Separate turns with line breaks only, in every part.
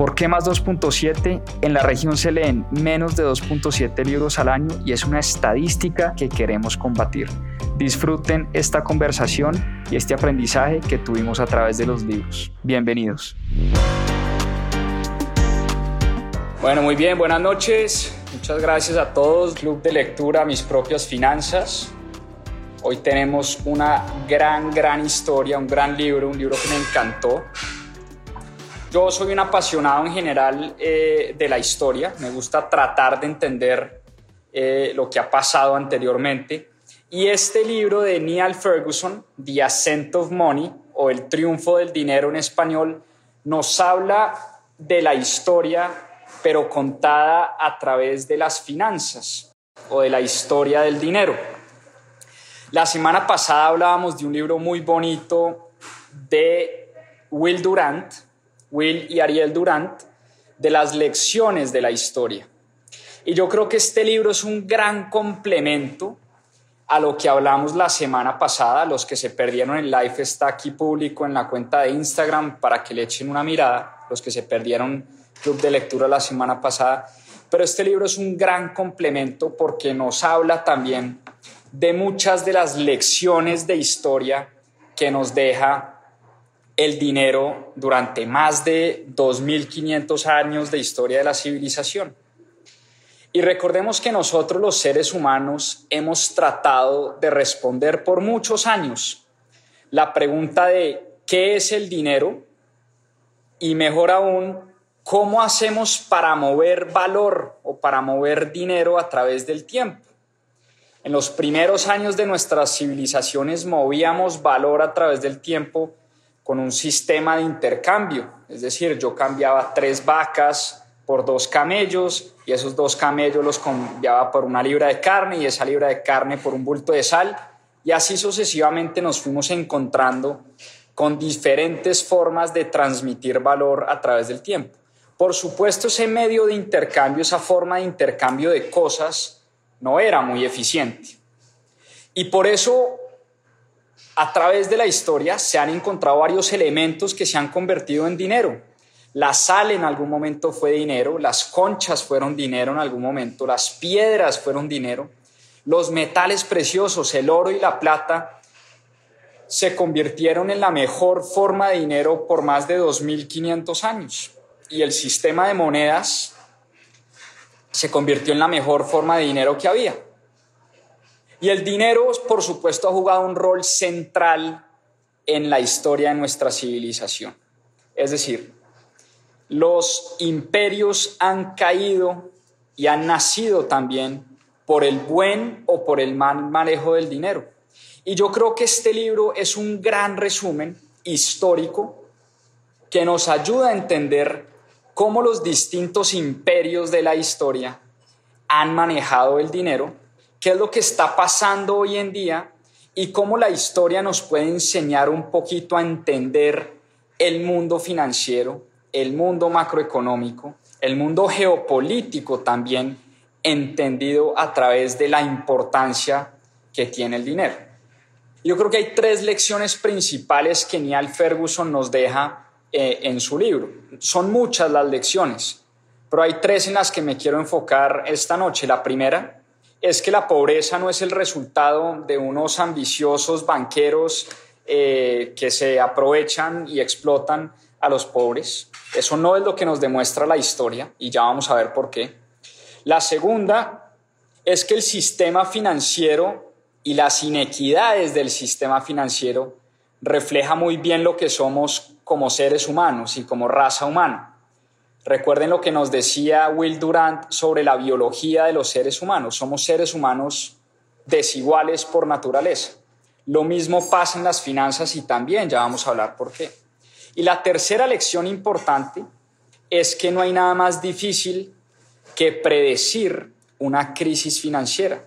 ¿Por qué más 2.7? En la región se leen menos de 2.7 libros al año y es una estadística que queremos combatir. Disfruten esta conversación y este aprendizaje que tuvimos a través de los libros. Bienvenidos. Bueno, muy bien, buenas noches. Muchas gracias a todos. Club de lectura, mis propias finanzas. Hoy tenemos una gran, gran historia, un gran libro, un libro que me encantó. Yo soy un apasionado en general eh, de la historia. Me gusta tratar de entender eh, lo que ha pasado anteriormente. Y este libro de Neil Ferguson, The Ascent of Money, o El triunfo del dinero en español, nos habla de la historia, pero contada a través de las finanzas o de la historia del dinero. La semana pasada hablábamos de un libro muy bonito de Will Durant, Will y Ariel Durant, de las lecciones de la historia. Y yo creo que este libro es un gran complemento a lo que hablamos la semana pasada. Los que se perdieron el live está aquí público en la cuenta de Instagram para que le echen una mirada. Los que se perdieron club de lectura la semana pasada. Pero este libro es un gran complemento porque nos habla también de muchas de las lecciones de historia que nos deja el dinero durante más de 2.500 años de historia de la civilización. Y recordemos que nosotros los seres humanos hemos tratado de responder por muchos años la pregunta de qué es el dinero y mejor aún, cómo hacemos para mover valor o para mover dinero a través del tiempo. En los primeros años de nuestras civilizaciones movíamos valor a través del tiempo con un sistema de intercambio, es decir, yo cambiaba tres vacas por dos camellos y esos dos camellos los cambiaba por una libra de carne y esa libra de carne por un bulto de sal y así sucesivamente nos fuimos encontrando con diferentes formas de transmitir valor a través del tiempo. Por supuesto, ese medio de intercambio, esa forma de intercambio de cosas, no era muy eficiente. Y por eso, a través de la historia, se han encontrado varios elementos que se han convertido en dinero. La sal en algún momento fue dinero, las conchas fueron dinero en algún momento, las piedras fueron dinero, los metales preciosos, el oro y la plata, se convirtieron en la mejor forma de dinero por más de 2.500 años. Y el sistema de monedas se convirtió en la mejor forma de dinero que había. Y el dinero, por supuesto, ha jugado un rol central en la historia de nuestra civilización. Es decir, los imperios han caído y han nacido también por el buen o por el mal manejo del dinero. Y yo creo que este libro es un gran resumen histórico que nos ayuda a entender cómo los distintos imperios de la historia han manejado el dinero, qué es lo que está pasando hoy en día y cómo la historia nos puede enseñar un poquito a entender el mundo financiero el mundo macroeconómico, el mundo geopolítico también, entendido a través de la importancia que tiene el dinero. Yo creo que hay tres lecciones principales que Neil Ferguson nos deja eh, en su libro. Son muchas las lecciones, pero hay tres en las que me quiero enfocar esta noche. La primera es que la pobreza no es el resultado de unos ambiciosos banqueros eh, que se aprovechan y explotan a los pobres. Eso no es lo que nos demuestra la historia y ya vamos a ver por qué. La segunda es que el sistema financiero y las inequidades del sistema financiero refleja muy bien lo que somos como seres humanos y como raza humana. Recuerden lo que nos decía Will Durant sobre la biología de los seres humanos. Somos seres humanos desiguales por naturaleza. Lo mismo pasa en las finanzas y también ya vamos a hablar por qué. Y la tercera lección importante es que no hay nada más difícil que predecir una crisis financiera.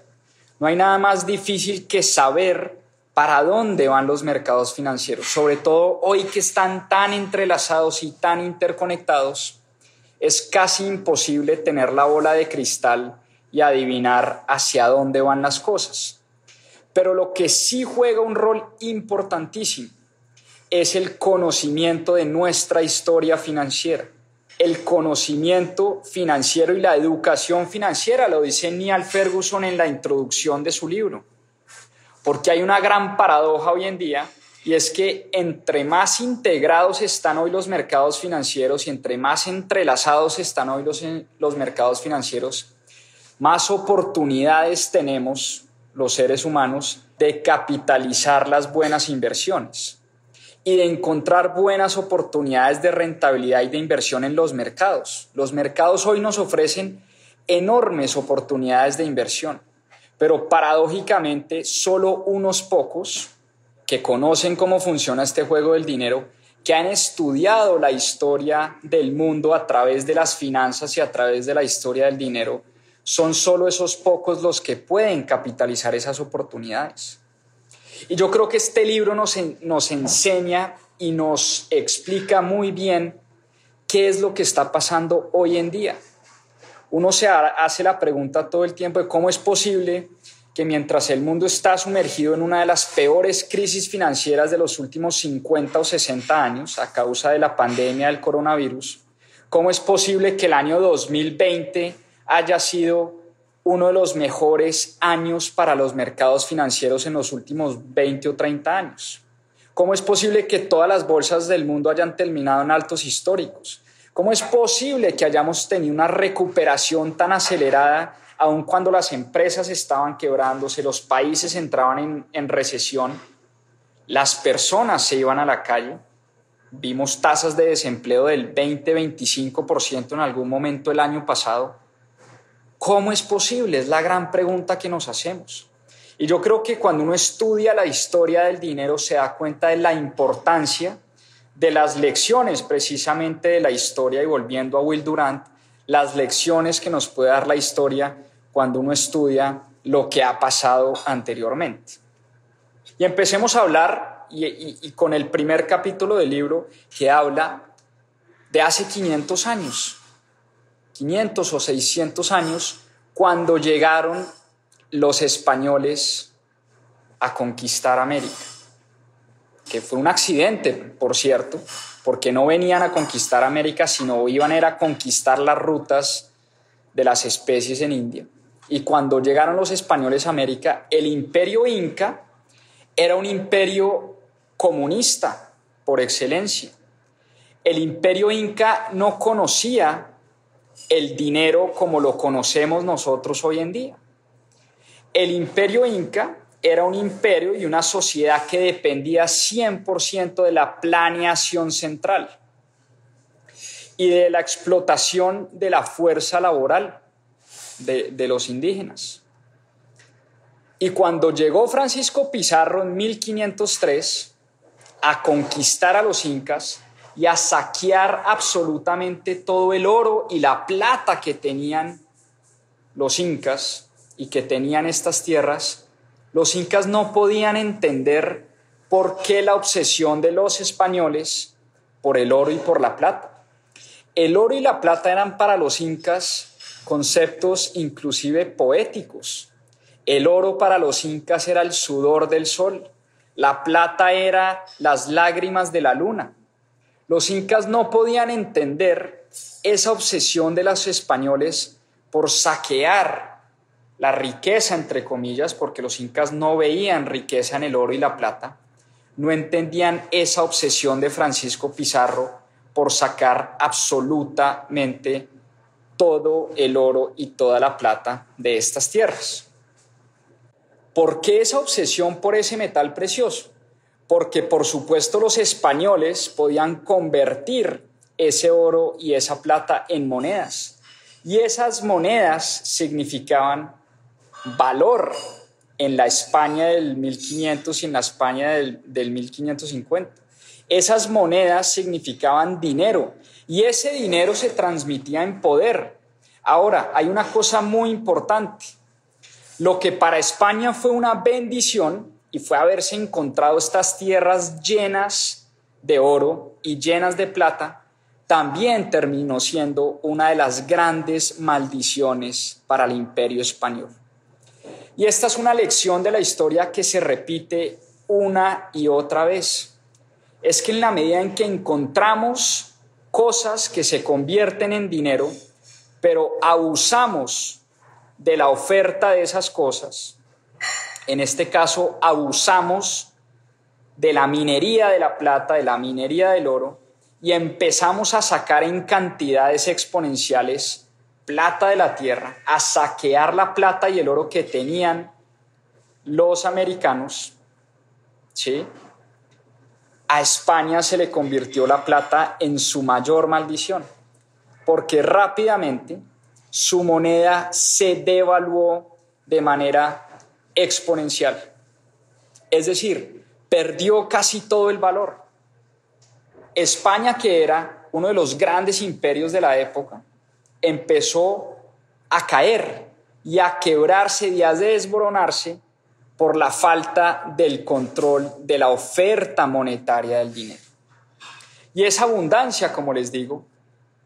No hay nada más difícil que saber para dónde van los mercados financieros, sobre todo hoy que están tan entrelazados y tan interconectados, es casi imposible tener la bola de cristal y adivinar hacia dónde van las cosas. Pero lo que sí juega un rol importantísimo es el conocimiento de nuestra historia financiera. El conocimiento financiero y la educación financiera, lo dice Neil Ferguson en la introducción de su libro. Porque hay una gran paradoja hoy en día y es que entre más integrados están hoy los mercados financieros y entre más entrelazados están hoy los, los mercados financieros, más oportunidades tenemos los seres humanos de capitalizar las buenas inversiones y de encontrar buenas oportunidades de rentabilidad y de inversión en los mercados. Los mercados hoy nos ofrecen enormes oportunidades de inversión, pero paradójicamente solo unos pocos que conocen cómo funciona este juego del dinero, que han estudiado la historia del mundo a través de las finanzas y a través de la historia del dinero, son solo esos pocos los que pueden capitalizar esas oportunidades. Y yo creo que este libro nos, nos enseña y nos explica muy bien qué es lo que está pasando hoy en día. Uno se hace la pregunta todo el tiempo de cómo es posible que mientras el mundo está sumergido en una de las peores crisis financieras de los últimos 50 o 60 años a causa de la pandemia del coronavirus, ¿cómo es posible que el año 2020 haya sido uno de los mejores años para los mercados financieros en los últimos 20 o 30 años? ¿Cómo es posible que todas las bolsas del mundo hayan terminado en altos históricos? ¿Cómo es posible que hayamos tenido una recuperación tan acelerada aun cuando las empresas estaban quebrándose, los países entraban en, recesión, las personas se iban a la calle? Vimos tasas de desempleo del 20-25% en algún momento el año pasado ¿Cómo es posible? Es la gran pregunta que nos hacemos. Y yo creo que cuando uno estudia la historia del dinero se da cuenta de la importancia de las lecciones precisamente de la historia y volviendo a Will Durant, las lecciones que nos puede dar la historia cuando uno estudia lo que ha pasado anteriormente. Y empecemos a hablar, y, con el primer capítulo del libro, que habla de hace 500 años. 500 o 600 años cuando llegaron los españoles a conquistar América, que fue un accidente, por cierto, porque no venían a conquistar América, sino iban a, a conquistar las rutas de las especies en India. Y cuando llegaron los españoles a América, el imperio inca era un imperio comunista por excelencia. El imperio inca no conocía el dinero como lo conocemos nosotros hoy en día. El imperio inca era un imperio y una sociedad que dependía 100% de la planeación central y de la explotación de la fuerza laboral de, de los indígenas. Y cuando llegó Francisco Pizarro en 1503 a conquistar a los incas, y a saquear absolutamente todo el oro y la plata que tenían los incas y que tenían estas tierras, los incas no podían entender por qué la obsesión de los españoles por el oro y por la plata. El oro y la plata eran para los incas conceptos inclusive poéticos. El oro para los incas era el sudor del sol, la plata era las lágrimas de la luna. Los incas no podían entender esa obsesión de los españoles por saquear la riqueza, entre comillas, porque los incas no veían riqueza en el oro y la plata, no entendían esa obsesión de Francisco Pizarro por sacar absolutamente todo el oro y toda la plata de estas tierras. ¿Por qué esa obsesión por ese metal precioso? porque por supuesto los españoles podían convertir ese oro y esa plata en monedas. Y esas monedas significaban valor en la España del 1500 y en la España del, del 1550. Esas monedas significaban dinero y ese dinero se transmitía en poder. Ahora, hay una cosa muy importante. Lo que para España fue una bendición, y fue haberse encontrado estas tierras llenas de oro y llenas de plata, también terminó siendo una de las grandes maldiciones para el imperio español. Y esta es una lección de la historia que se repite una y otra vez. Es que en la medida en que encontramos cosas que se convierten en dinero, pero abusamos de la oferta de esas cosas, en este caso abusamos de la minería de la plata, de la minería del oro, y empezamos a sacar en cantidades exponenciales plata de la tierra, a saquear la plata y el oro que tenían los americanos, ¿sí? A España se le convirtió la plata en su mayor maldición, porque rápidamente su moneda se devaluó de manera exponencial. Es decir, perdió casi todo el valor. España, que era uno de los grandes imperios de la época, empezó a caer y a quebrarse y a desboronarse por la falta del control de la oferta monetaria del dinero. Y esa abundancia, como les digo,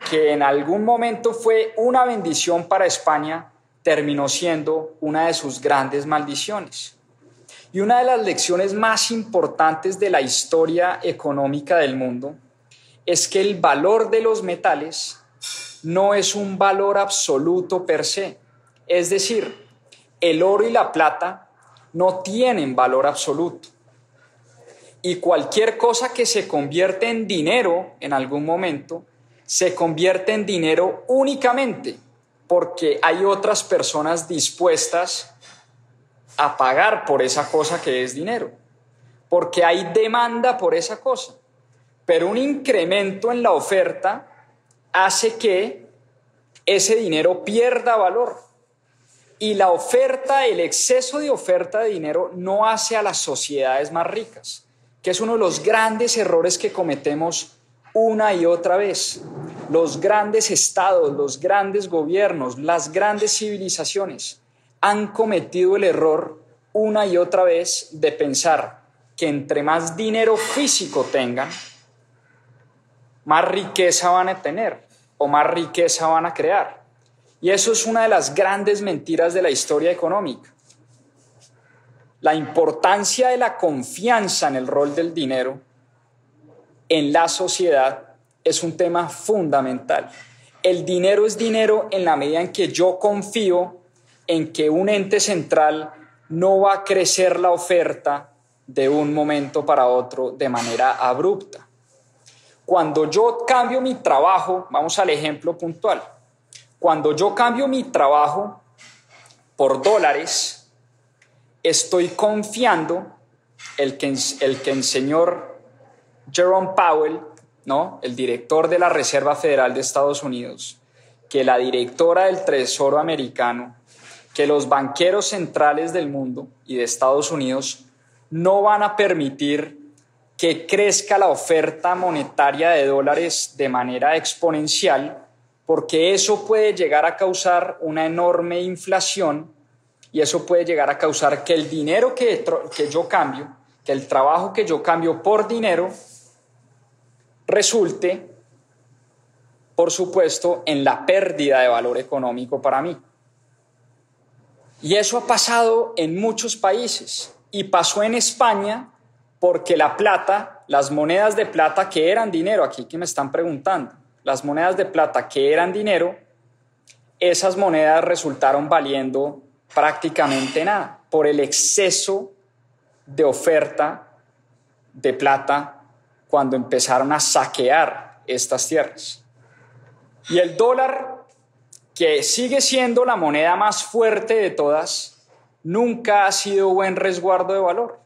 que en algún momento fue una bendición para España, terminó siendo una de sus grandes maldiciones. Y una de las lecciones más importantes de la historia económica del mundo es que el valor de los metales no es un valor absoluto per se. Es decir, el oro y la plata no tienen valor absoluto. Y cualquier cosa que se convierte en dinero en algún momento, se convierte en dinero únicamente porque hay otras personas dispuestas a pagar por esa cosa que es dinero, porque hay demanda por esa cosa. Pero un incremento en la oferta hace que ese dinero pierda valor. Y la oferta, el exceso de oferta de dinero no hace a las sociedades más ricas, que es uno de los grandes errores que cometemos una y otra vez los grandes estados, los grandes gobiernos, las grandes civilizaciones han cometido el error una y otra vez de pensar que entre más dinero físico tengan, más riqueza van a tener o más riqueza van a crear. Y eso es una de las grandes mentiras de la historia económica. La importancia de la confianza en el rol del dinero en la sociedad es un tema fundamental. El dinero es dinero en la medida en que yo confío en que un ente central no va a crecer la oferta de un momento para otro de manera abrupta. Cuando yo cambio mi trabajo, vamos al ejemplo puntual, cuando yo cambio mi trabajo por dólares, estoy confiando el que el, que el señor Jerome Powell ¿no? El director de la Reserva Federal de Estados Unidos, que la directora del Tesoro americano, que los banqueros centrales del mundo y de Estados Unidos no van a permitir que crezca la oferta monetaria de dólares de manera exponencial, porque eso puede llegar a causar una enorme inflación y eso puede llegar a causar que el dinero que, que yo cambio, que el trabajo que yo cambio por dinero, resulte, por supuesto, en la pérdida de valor económico para mí. Y eso ha pasado en muchos países y pasó en España porque la plata, las monedas de plata que eran dinero, aquí que me están preguntando, las monedas de plata que eran dinero, esas monedas resultaron valiendo prácticamente nada por el exceso de oferta de plata cuando empezaron a saquear estas tierras. Y el dólar, que sigue siendo la moneda más fuerte de todas, nunca ha sido buen resguardo de valor.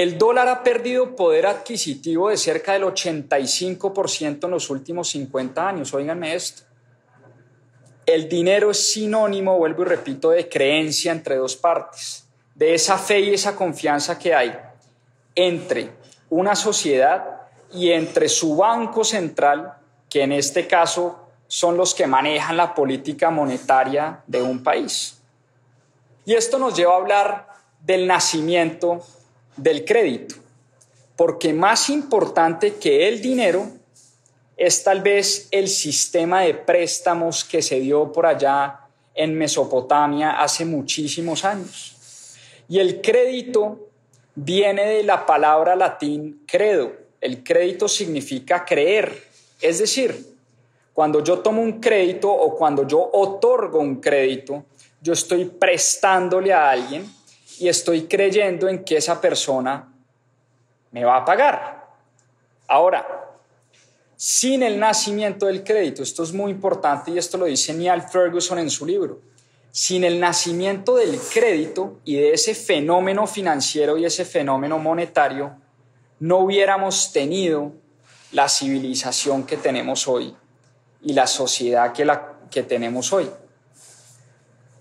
El dólar ha perdido poder adquisitivo de cerca del 85% en los últimos 50 años. Óiganme esto. El dinero es sinónimo, vuelvo y repito, de creencia entre dos partes, de esa fe y esa confianza que hay entre una sociedad y entre su banco central, que en este caso son los que manejan la política monetaria de un país. Y esto nos lleva a hablar del nacimiento del crédito, porque más importante que el dinero es tal vez el sistema de préstamos que se dio por allá en Mesopotamia hace muchísimos años. Y el crédito viene de la palabra latín credo. El crédito significa creer. Es decir, cuando yo tomo un crédito o cuando yo otorgo un crédito, yo estoy prestándole a alguien y estoy creyendo en que esa persona me va a pagar. Ahora, sin el nacimiento del crédito, esto es muy importante y esto lo dice Neil Ferguson en su libro, sin el nacimiento del crédito y de ese fenómeno financiero y ese fenómeno monetario, no hubiéramos tenido la civilización que tenemos hoy y la sociedad que, la, que tenemos hoy.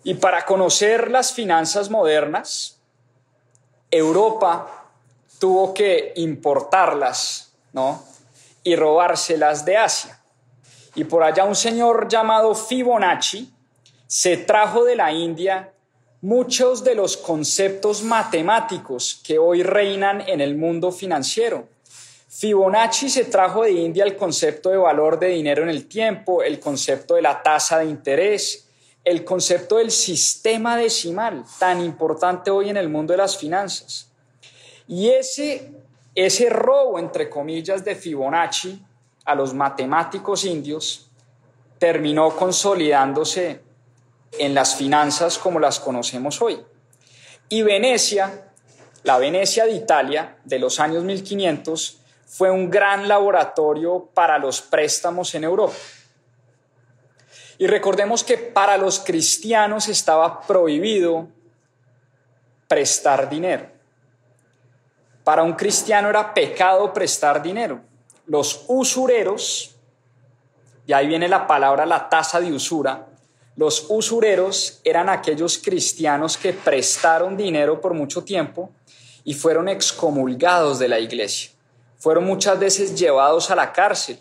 Y para conocer las finanzas modernas, Europa tuvo que importarlas, ¿no? Y robárselas de Asia. Y por allá un señor llamado Fibonacci se trajo de la India muchos de los conceptos matemáticos que hoy reinan en el mundo financiero. Fibonacci se trajo de India el concepto de valor de dinero en el tiempo, el concepto de la tasa de interés, el concepto del sistema decimal, tan importante hoy en el mundo de las finanzas. Y ese, ese robo, entre comillas, de Fibonacci a los matemáticos indios terminó consolidándose en las finanzas como las conocemos hoy. Y Venecia, la Venecia de Italia de los años 1500, fue un gran laboratorio para los préstamos en Europa. Y recordemos que para los cristianos estaba prohibido prestar dinero. Para un cristiano era pecado prestar dinero. Los usureros, y ahí viene la palabra la tasa de usura, los usureros eran aquellos cristianos que prestaron dinero por mucho tiempo y fueron excomulgados de la iglesia. Fueron muchas veces llevados a la cárcel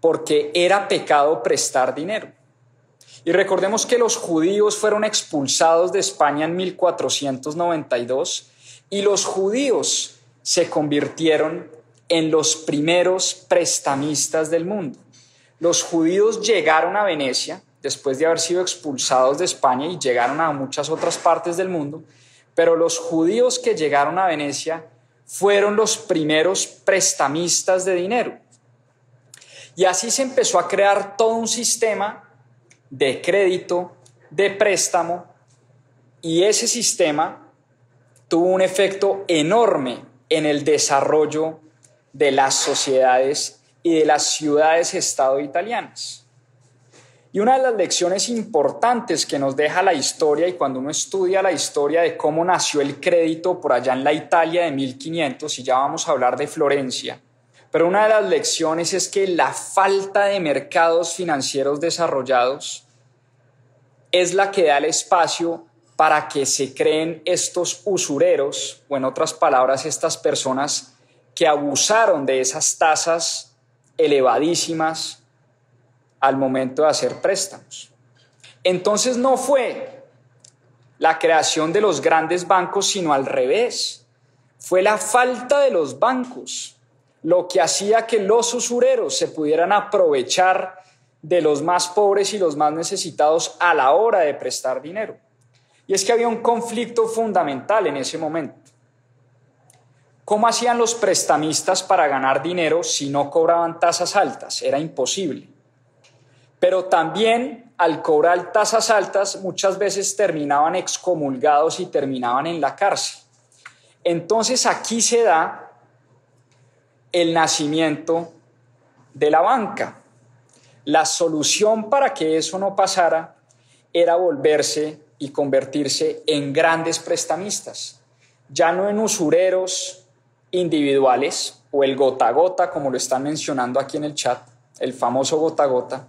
porque era pecado prestar dinero. Y recordemos que los judíos fueron expulsados de España en 1492 y los judíos se convirtieron en los primeros prestamistas del mundo. Los judíos llegaron a Venecia después de haber sido expulsados de España y llegaron a muchas otras partes del mundo, pero los judíos que llegaron a Venecia fueron los primeros prestamistas de dinero. Y así se empezó a crear todo un sistema de crédito, de préstamo, y ese sistema tuvo un efecto enorme en el desarrollo de las sociedades y de las ciudades-estado italianas. Y una de las lecciones importantes que nos deja la historia, y cuando uno estudia la historia de cómo nació el crédito por allá en la Italia de 1500, y ya vamos a hablar de Florencia, pero una de las lecciones es que la falta de mercados financieros desarrollados es la que da el espacio para que se creen estos usureros, o en otras palabras, estas personas que abusaron de esas tasas elevadísimas al momento de hacer préstamos. Entonces no fue la creación de los grandes bancos, sino al revés. Fue la falta de los bancos lo que hacía que los usureros se pudieran aprovechar de los más pobres y los más necesitados a la hora de prestar dinero. Y es que había un conflicto fundamental en ese momento. ¿Cómo hacían los prestamistas para ganar dinero si no cobraban tasas altas? Era imposible pero también al cobrar tasas altas muchas veces terminaban excomulgados y terminaban en la cárcel. Entonces aquí se da el nacimiento de la banca. La solución para que eso no pasara era volverse y convertirse en grandes prestamistas, ya no en usureros individuales o el gota gota, como lo están mencionando aquí en el chat, el famoso gota gota,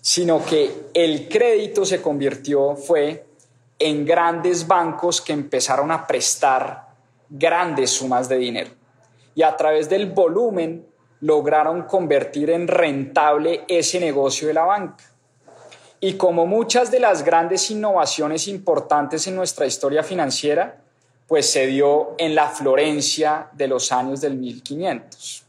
sino que el crédito se convirtió, fue en grandes bancos que empezaron a prestar grandes sumas de dinero. Y a través del volumen lograron convertir en rentable ese negocio de la banca. Y como muchas de las grandes innovaciones importantes en nuestra historia financiera, pues se dio en la Florencia de los años del 1500.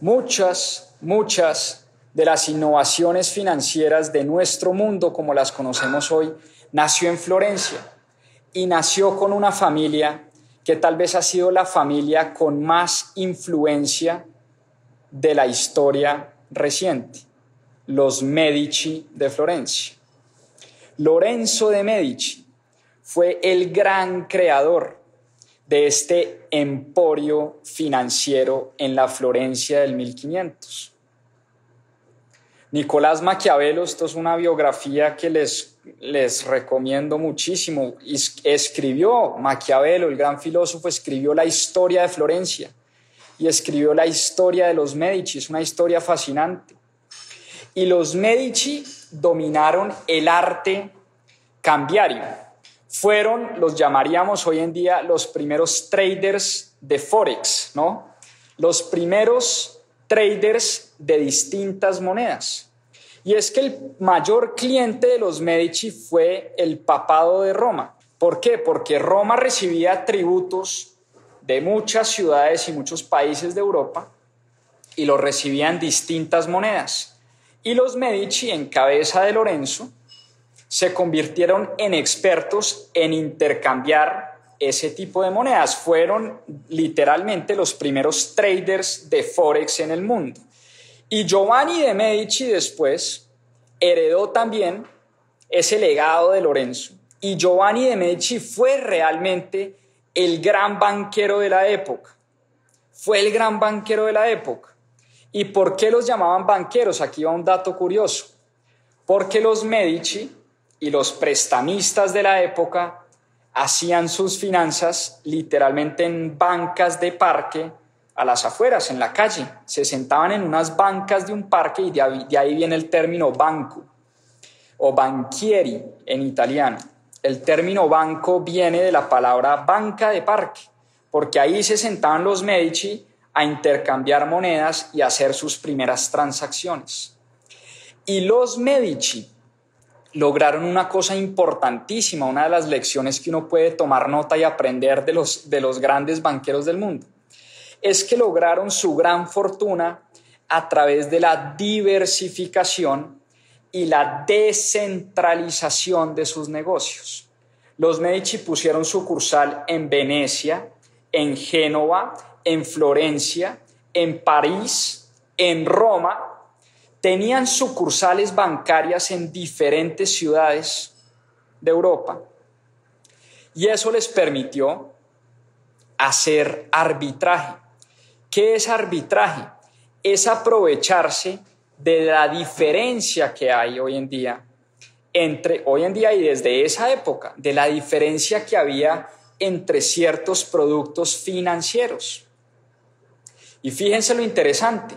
Muchas, muchas de las innovaciones financieras de nuestro mundo, como las conocemos hoy, nació en Florencia y nació con una familia que tal vez ha sido la familia con más influencia de la historia reciente, los Medici de Florencia. Lorenzo de Medici fue el gran creador de este emporio financiero en la Florencia del 1500. Nicolás Maquiavelo, esto es una biografía que les, les recomiendo muchísimo. Escribió Maquiavelo, el gran filósofo, escribió la historia de Florencia y escribió la historia de los Medici, es una historia fascinante. Y los Medici dominaron el arte cambiario. Fueron, los llamaríamos hoy en día, los primeros traders de Forex, ¿no? Los primeros traders de distintas monedas. Y es que el mayor cliente de los Medici fue el papado de Roma. ¿Por qué? Porque Roma recibía tributos de muchas ciudades y muchos países de Europa y los recibían distintas monedas. Y los Medici, en cabeza de Lorenzo, se convirtieron en expertos en intercambiar ese tipo de monedas. Fueron literalmente los primeros traders de Forex en el mundo. Y Giovanni de Medici después heredó también ese legado de Lorenzo. Y Giovanni de Medici fue realmente el gran banquero de la época. Fue el gran banquero de la época. ¿Y por qué los llamaban banqueros? Aquí va un dato curioso. Porque los Medici y los prestamistas de la época hacían sus finanzas literalmente en bancas de parque a las afueras, en la calle. Se sentaban en unas bancas de un parque y de ahí, viene el término banco o banchieri en italiano. El término banco viene de la palabra banca de parque, porque ahí se sentaban los Medici a intercambiar monedas y hacer sus primeras transacciones. Y los Medici lograron una cosa importantísima, una de las lecciones que uno puede tomar nota y aprender de los, de los grandes banqueros del mundo, es que lograron su gran fortuna a través de la diversificación y la descentralización de sus negocios. Los Medici pusieron sucursal en Venecia, en Génova, en Florencia, en París, en Roma. Tenían sucursales bancarias en diferentes ciudades de Europa. Y eso les permitió hacer arbitraje. ¿Qué es arbitraje? Es aprovecharse de la diferencia que hay hoy en día entre hoy en día y desde esa época, de la diferencia que había entre ciertos productos financieros. Y fíjense lo interesante,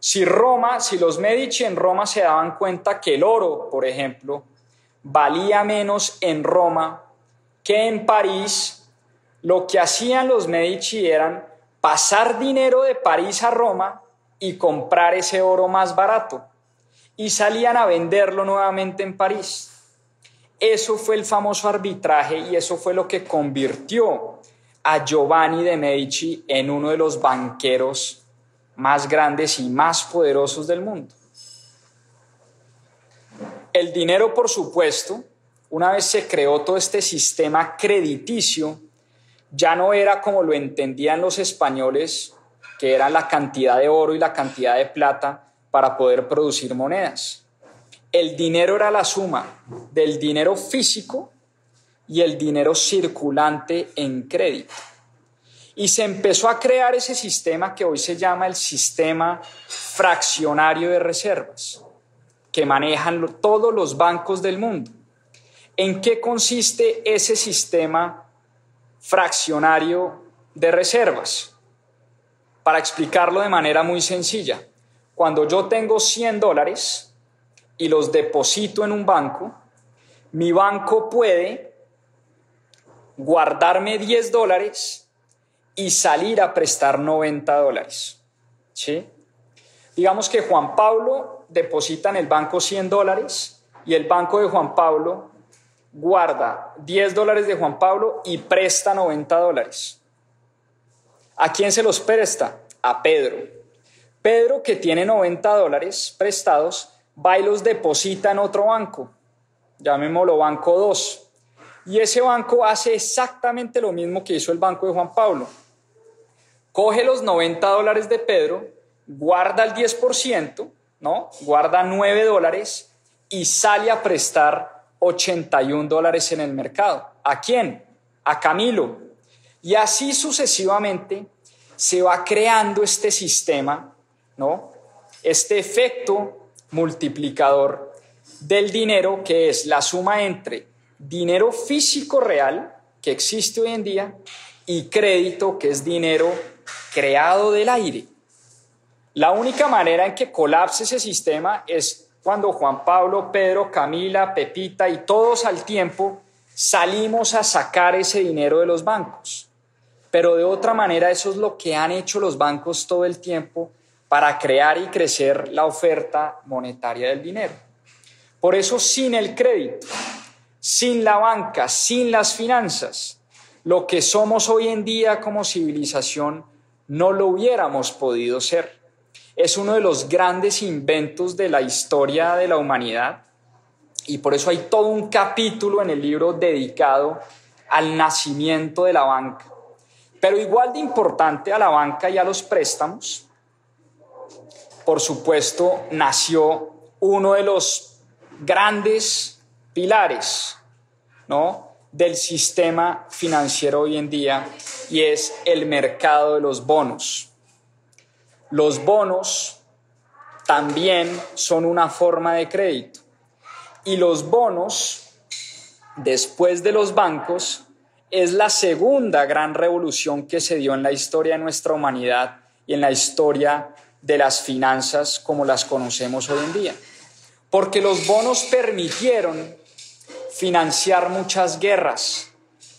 si Roma, si los Medici en Roma se daban cuenta que el oro, por ejemplo, valía menos en Roma que en París, lo que hacían los Medici eran pasar dinero de París a Roma y comprar ese oro más barato. Y salían a venderlo nuevamente en París. Eso fue el famoso arbitraje y eso fue lo que convirtió a Giovanni de Medici en uno de los banqueros más grandes y más poderosos del mundo. El dinero, por supuesto, una vez se creó todo este sistema crediticio, ya no era como lo entendían los españoles que era la cantidad de oro y la cantidad de plata para poder producir monedas. El dinero era la suma del dinero físico y el dinero circulante en crédito. Y se empezó a crear ese sistema que hoy se llama el sistema fraccionario de reservas, que manejan todos los bancos del mundo. ¿En qué consiste ese sistema fraccionario de reservas? Para explicarlo de manera muy sencilla, cuando yo tengo 100 dólares y los deposito en un banco, mi banco puede guardarme 10 dólares y salir a prestar 90 dólares. ¿Sí? Digamos que Juan Pablo deposita en el banco 100 dólares y el banco de Juan Pablo guarda 10 dólares de Juan Pablo y presta 90 dólares. ¿A quién se los presta? A Pedro. Pedro, que tiene 90 dólares prestados, va y los deposita en otro banco, llamémoslo Banco 2. Y ese banco hace exactamente lo mismo que hizo el banco de Juan Pablo. Coge los 90 dólares de Pedro, guarda el 10%, ¿no? Guarda 9 dólares y sale a prestar 81 dólares en el mercado. ¿A quién? A Camilo. Y así sucesivamente se va creando este sistema, ¿no? Este efecto multiplicador del dinero que es la suma entre dinero físico real que existe hoy en día y crédito que es dinero creado del aire. La única manera en que colapse ese sistema es cuando Juan Pablo, Pedro, Camila, Pepita y todos al tiempo salimos a sacar ese dinero de los bancos. Pero de otra manera eso es lo que han hecho los bancos todo el tiempo para crear y crecer la oferta monetaria del dinero. Por eso sin el crédito, sin la banca, sin las finanzas, lo que somos hoy en día como civilización no lo hubiéramos podido ser. Es uno de los grandes inventos de la historia de la humanidad y por eso hay todo un capítulo en el libro dedicado al nacimiento de la banca. Pero igual de importante a la banca y a los préstamos, por supuesto, nació uno de los grandes pilares ¿no? del sistema financiero hoy en día y es el mercado de los bonos. Los bonos también son una forma de crédito. Y los bonos, después de los bancos, es la segunda gran revolución que se dio en la historia de nuestra humanidad y en la historia de las finanzas como las conocemos hoy en día. Porque los bonos permitieron financiar muchas guerras,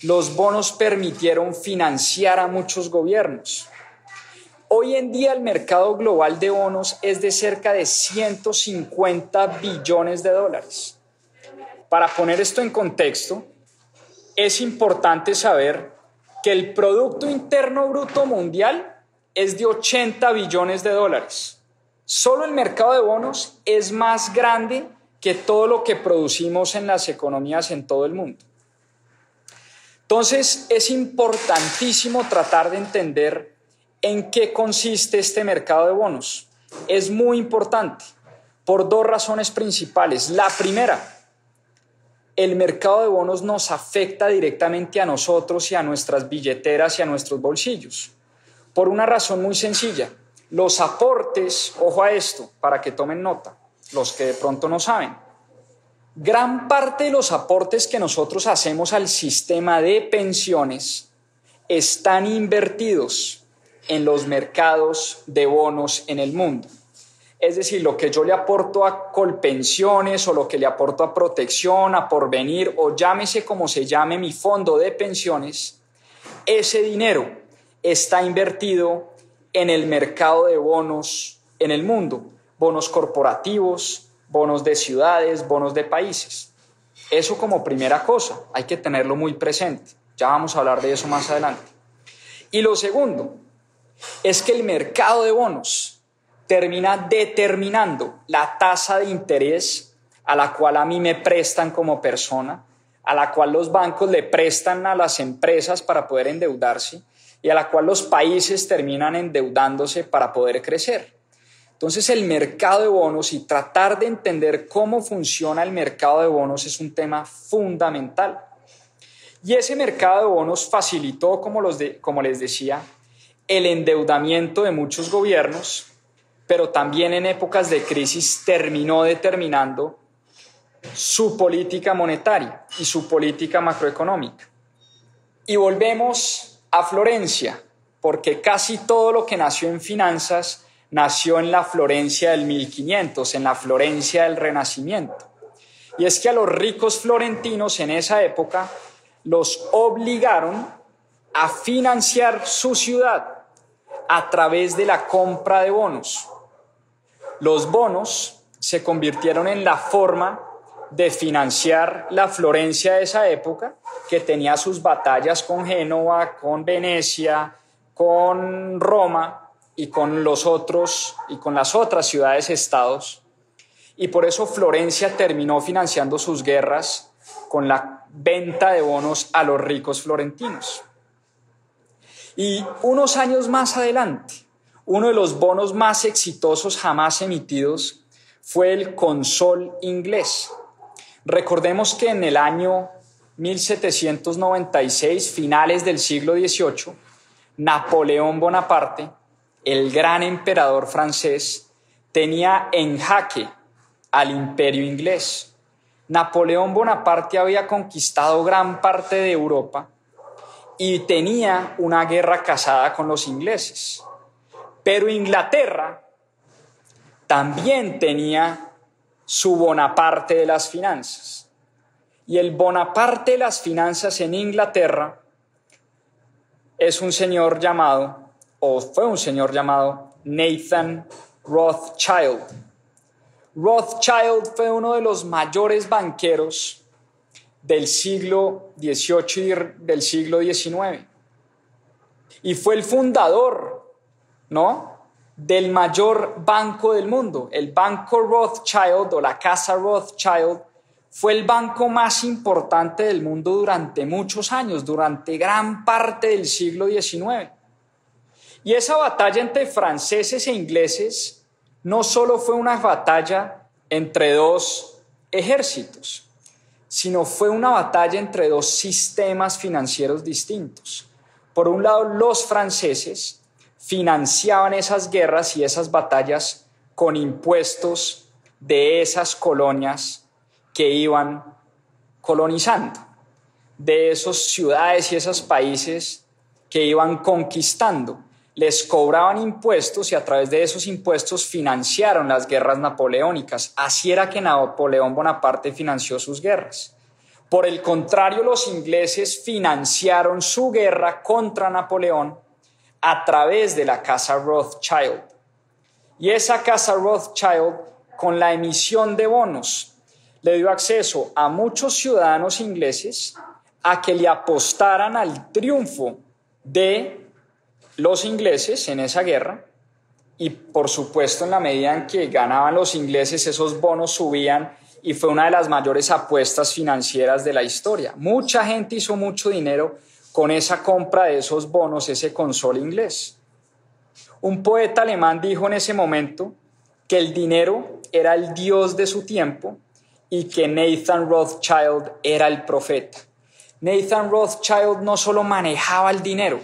los bonos permitieron financiar a muchos gobiernos. Hoy en día el mercado global de bonos es de cerca de 150 billones de dólares. Para poner esto en contexto, es importante saber que el Producto Interno Bruto Mundial es de 80 billones de dólares. Solo el mercado de bonos es más grande que todo lo que producimos en las economías en todo el mundo. Entonces es importantísimo tratar de entender en qué consiste este mercado de bonos. Es muy importante por dos razones principales. La primera, el mercado de bonos nos afecta directamente a nosotros y a nuestras billeteras y a nuestros bolsillos. Por una razón muy sencilla los aportes, ojo a esto, para que tomen nota, los que de pronto no saben, gran parte de los aportes que nosotros hacemos al sistema de pensiones están invertidos en los mercados de bonos en el mundo. Es decir, lo que yo le aporto a Colpensiones o lo que le aporto a Protección, a Porvenir o llámese como se llame mi fondo de pensiones, ese dinero está invertido en el mercado de bonos en el mundo, bonos corporativos, bonos de ciudades, bonos de países. Eso como primera cosa, hay que tenerlo muy presente. Ya vamos a hablar de eso más adelante. Y lo segundo es que el mercado de bonos termina determinando la tasa de interés a la cual a mí me prestan como persona, a la cual los bancos le prestan a las empresas para poder endeudarse y a la cual los países terminan endeudándose para poder crecer. Entonces el mercado de bonos y tratar de entender cómo funciona el mercado de bonos es un tema fundamental. Y ese mercado de bonos facilitó, como, como les decía, el endeudamiento de muchos gobiernos, pero también en épocas de crisis terminó determinando su política monetaria y su política macroeconómica. Y volvemos a Florencia, porque casi todo lo que nació en finanzas nació en la Florencia del 1500, en la Florencia del Renacimiento. Y es que a los ricos florentinos en esa época los obligaron a financiar su ciudad a través de la compra de bonos. Los bonos se convirtieron en la forma de financiar la Florencia de esa época, que tenía sus batallas con Génova, con Venecia, con Roma y con los otros y con las otras ciudades estados. Y por eso Florencia terminó financiando sus guerras con la venta de bonos a los ricos florentinos. Y unos años más adelante, uno de los bonos más exitosos jamás emitidos fue el Consol inglés. Recordemos que en el año 1796, finales del siglo XVIII, Napoleón Bonaparte, el gran emperador francés, tenía en jaque al imperio inglés. Napoleón Bonaparte había conquistado gran parte de Europa y tenía una guerra casada con los ingleses. Pero Inglaterra también tenía su Bonaparte de las finanzas. Y el Bonaparte de las finanzas en Inglaterra es un señor llamado, o fue un señor llamado Nathan Rothschild. Rothschild fue uno de los mayores banqueros del siglo XVIII y del siglo XIX. Y fue el fundador, ¿no? Del mayor banco del mundo. El Banco Rothschild o la Casa Rothschild fue el banco más importante del mundo durante muchos años, durante gran parte del siglo XIX. Y esa batalla entre franceses e ingleses no solo fue una batalla entre dos ejércitos, sino fue una batalla entre dos sistemas financieros distintos. Por un lado, los franceses financiaban esas guerras y esas batallas con impuestos de esas colonias que iban colonizando, de esas ciudades y esos países que iban conquistando les cobraban impuestos y a través de esos impuestos financiaron las guerras napoleónicas. Así era que Napoleón Bonaparte financió sus guerras. Por el contrario, los ingleses financiaron su guerra contra Napoleón a través de la casa Rothschild. Y esa casa Rothschild, con la emisión de bonos, le dio acceso a muchos ciudadanos ingleses a que le apostaran al triunfo de los ingleses en esa guerra y por supuesto en la medida en que ganaban los ingleses esos bonos subían y fue una de las mayores apuestas financieras de la historia. Mucha gente hizo mucho dinero con esa compra de esos bonos, ese console inglés. Un poeta alemán dijo en ese momento que el dinero era el dios de su tiempo y que Nathan Rothschild era el profeta. Nathan Rothschild no solo manejaba el dinero,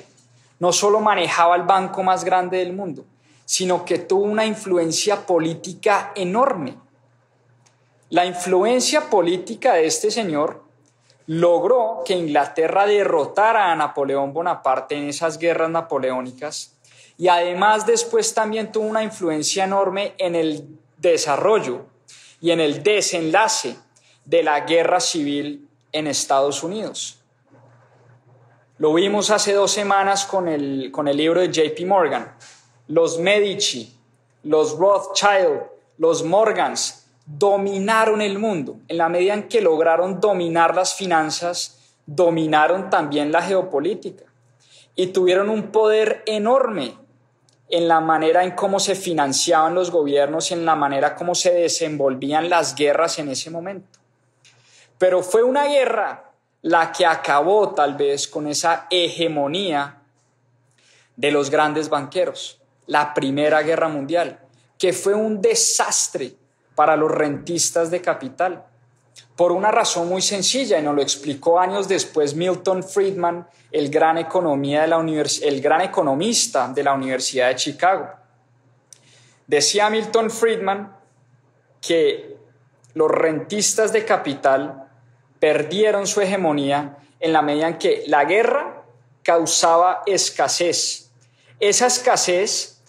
no solo manejaba el banco más grande del mundo, sino que tuvo una influencia política enorme. La influencia política de este señor logró que Inglaterra derrotara a Napoleón Bonaparte en esas guerras napoleónicas y además después también tuvo una influencia enorme en el desarrollo y en el desenlace de la guerra civil en Estados Unidos. Lo vimos hace dos semanas con el, con el libro de JP Morgan. Los Medici, los Rothschild, los Morgans dominaron el mundo. En la medida en que lograron dominar las finanzas, dominaron también la geopolítica y tuvieron un poder enorme en la manera en cómo se financiaban los gobiernos y en la manera como se desenvolvían las guerras en ese momento. Pero fue una guerra la que acabó tal vez con esa hegemonía de los grandes banqueros, la Primera Guerra Mundial, que fue un desastre para los rentistas de capital, por una razón muy sencilla, y nos lo explicó años después Milton Friedman, el gran, economía de la el gran economista de la Universidad de Chicago. Decía Milton Friedman que los rentistas de capital perdieron su hegemonía en la medida en que la guerra causaba escasez. Esa escasez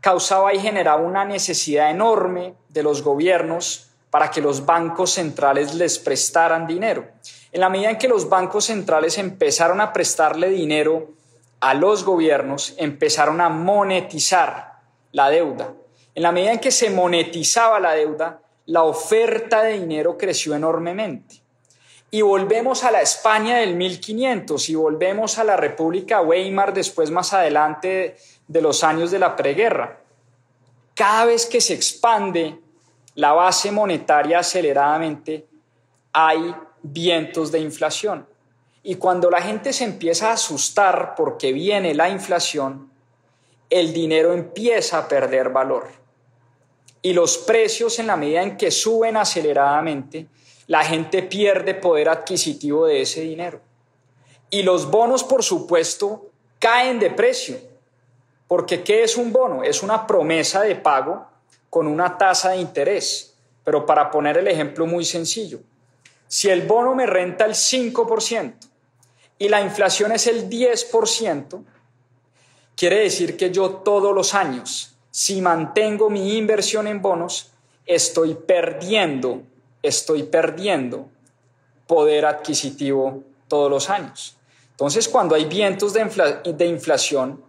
causaba y generaba una necesidad enorme de los gobiernos para que los bancos centrales les prestaran dinero. En la medida en que los bancos centrales empezaron a prestarle dinero a los gobiernos, empezaron a monetizar la deuda. En la medida en que se monetizaba la deuda, la oferta de dinero creció enormemente. Y volvemos a la España del 1500 y volvemos a la República Weimar después más adelante de los años de la preguerra. Cada vez que se expande la base monetaria aceleradamente, hay vientos de inflación. Y cuando la gente se empieza a asustar porque viene la inflación, el dinero empieza a perder valor. Y los precios, en la medida en que suben aceleradamente, la gente pierde poder adquisitivo de ese dinero. Y los bonos, por supuesto, caen de precio. Porque ¿qué es un bono? Es una promesa de pago con una tasa de interés. Pero para poner el ejemplo muy sencillo, si el bono me renta el 5% y la inflación es el 10%, quiere decir que yo todos los años, si mantengo mi inversión en bonos, estoy perdiendo, estoy perdiendo poder adquisitivo todos los años. Entonces, cuando hay vientos de, inflación,